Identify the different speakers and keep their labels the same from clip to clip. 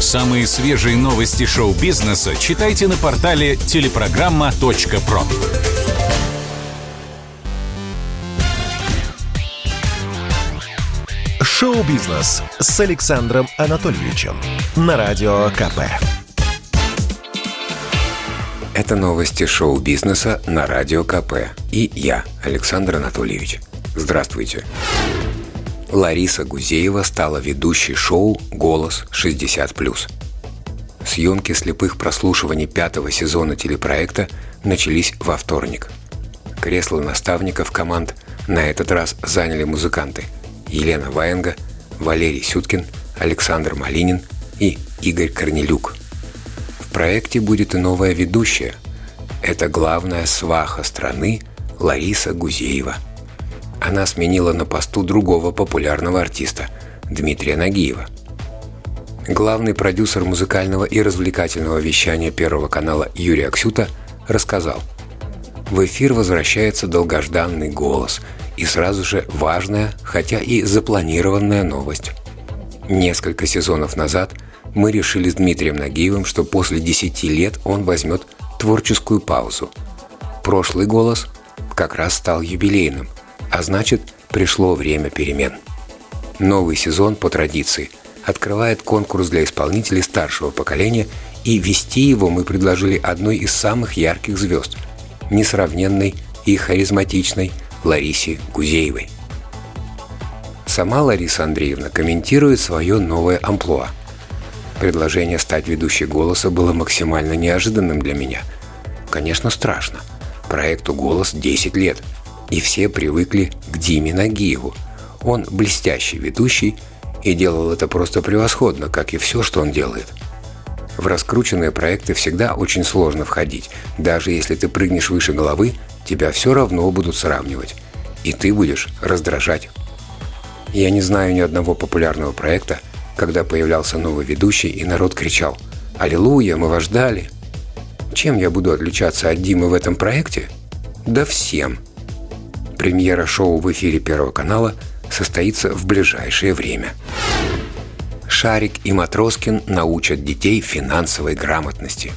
Speaker 1: Самые свежие новости шоу-бизнеса читайте на портале телепрограмма.про.
Speaker 2: Шоу-бизнес с Александром Анатольевичем на Радио КП.
Speaker 3: Это новости шоу-бизнеса на Радио КП. И я, Александр Анатольевич. Здравствуйте. Лариса Гузеева стала ведущей шоу «Голос 60+.» Съемки слепых прослушиваний пятого сезона телепроекта начались во вторник. Кресло наставников команд на этот раз заняли музыканты Елена Ваенга, Валерий Сюткин, Александр Малинин и Игорь Корнелюк. В проекте будет и новая ведущая. Это главная сваха страны Лариса Гузеева – она сменила на посту другого популярного артиста – Дмитрия Нагиева. Главный продюсер музыкального и развлекательного вещания Первого канала Юрий Аксюта рассказал В эфир возвращается долгожданный голос и сразу же важная, хотя и запланированная новость. Несколько сезонов назад мы решили с Дмитрием Нагиевым, что после 10 лет он возьмет творческую паузу. Прошлый голос как раз стал юбилейным – а значит, пришло время перемен. Новый сезон, по традиции, открывает конкурс для исполнителей старшего поколения, и вести его мы предложили одной из самых ярких звезд – несравненной и харизматичной Ларисе Гузеевой. Сама Лариса Андреевна комментирует свое новое амплуа. Предложение стать ведущей голоса было максимально неожиданным для меня. Конечно, страшно. Проекту «Голос» 10 лет – и все привыкли к Диме Нагиеву. Он блестящий ведущий и делал это просто превосходно, как и все, что он делает. В раскрученные проекты всегда очень сложно входить. Даже если ты прыгнешь выше головы, тебя все равно будут сравнивать. И ты будешь раздражать. Я не знаю ни одного популярного проекта, когда появлялся новый ведущий, и народ кричал «Аллилуйя, мы вас ждали!» Чем я буду отличаться от Димы в этом проекте? Да всем – Премьера шоу в эфире Первого канала состоится в ближайшее время. Шарик и Матроскин научат детей финансовой грамотности.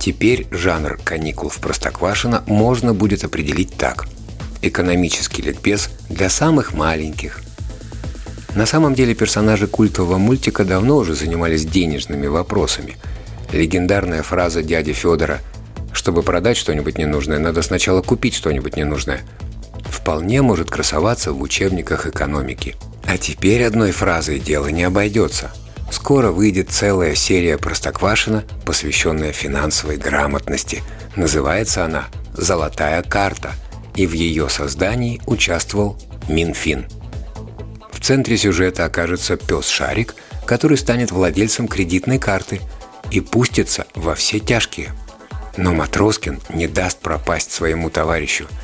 Speaker 3: Теперь жанр каникул в Простоквашино можно будет определить так. Экономический ликбез для самых маленьких. На самом деле персонажи культового мультика давно уже занимались денежными вопросами. Легендарная фраза дяди Федора «Чтобы продать что-нибудь ненужное, надо сначала купить что-нибудь ненужное» вполне может красоваться в учебниках экономики. А теперь одной фразой дело не обойдется. Скоро выйдет целая серия Простоквашина, посвященная финансовой грамотности. Называется она «Золотая карта», и в ее создании участвовал Минфин. В центре сюжета окажется пес Шарик, который станет владельцем кредитной карты и пустится во все тяжкие. Но Матроскин не даст пропасть своему товарищу –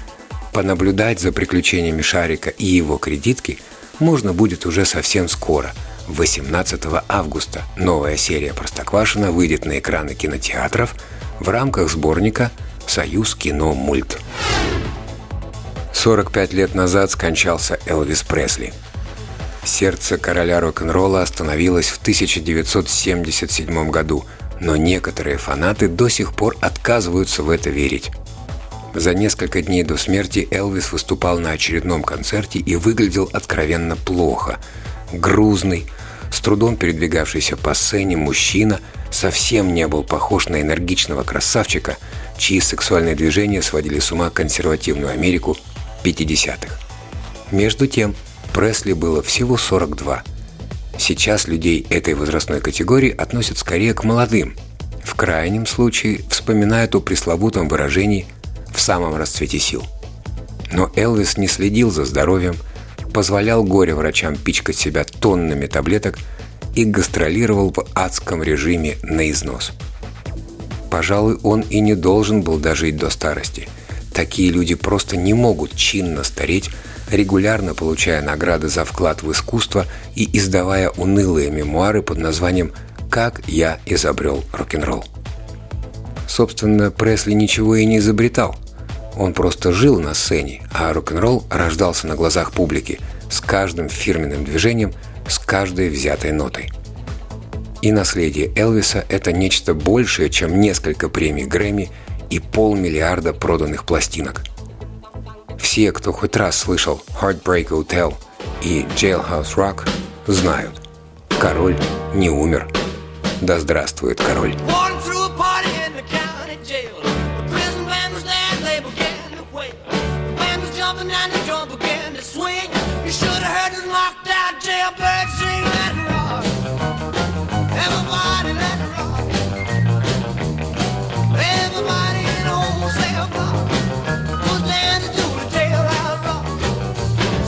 Speaker 3: Понаблюдать за приключениями Шарика и его кредитки можно будет уже совсем скоро. 18 августа новая серия «Простоквашино» выйдет на экраны кинотеатров в рамках сборника «Союз кино мульт». 45 лет назад скончался Элвис Пресли. Сердце короля рок-н-ролла остановилось в 1977 году, но некоторые фанаты до сих пор отказываются в это верить. За несколько дней до смерти Элвис выступал на очередном концерте и выглядел откровенно плохо. Грузный, с трудом передвигавшийся по сцене мужчина совсем не был похож на энергичного красавчика, чьи сексуальные движения сводили с ума консервативную Америку 50-х. Между тем, Пресли было всего 42. Сейчас людей этой возрастной категории относят скорее к молодым. В крайнем случае вспоминают о пресловутом выражении в самом расцвете сил. Но Элвис не следил за здоровьем, позволял горе-врачам пичкать себя тоннами таблеток и гастролировал в адском режиме на износ. Пожалуй, он и не должен был дожить до старости. Такие люди просто не могут чинно стареть, регулярно получая награды за вклад в искусство и издавая унылые мемуары под названием «Как я изобрел рок-н-ролл». Собственно, Пресли ничего и не изобретал – он просто жил на сцене, а рок-н-ролл рождался на глазах публики с каждым фирменным движением, с каждой взятой нотой. И наследие Элвиса – это нечто большее, чем несколько премий Грэмми и полмиллиарда проданных пластинок. Все, кто хоть раз слышал «Heartbreak Hotel» и «Jailhouse Rock», знают – король не умер. Да здравствует король!
Speaker 4: and the drum began to swing. You should have heard the locked out jailbird sing. Let it rock. Everybody let it rock. Everybody in the whole cell block was to the jailhouse rock.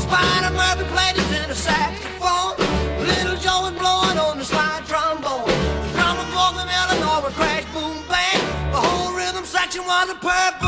Speaker 4: Spider Murphy played his saxophone. Little Joe was on the slide trombone. The drummer from Illinois crash, boom, bang. The whole rhythm section was a purple.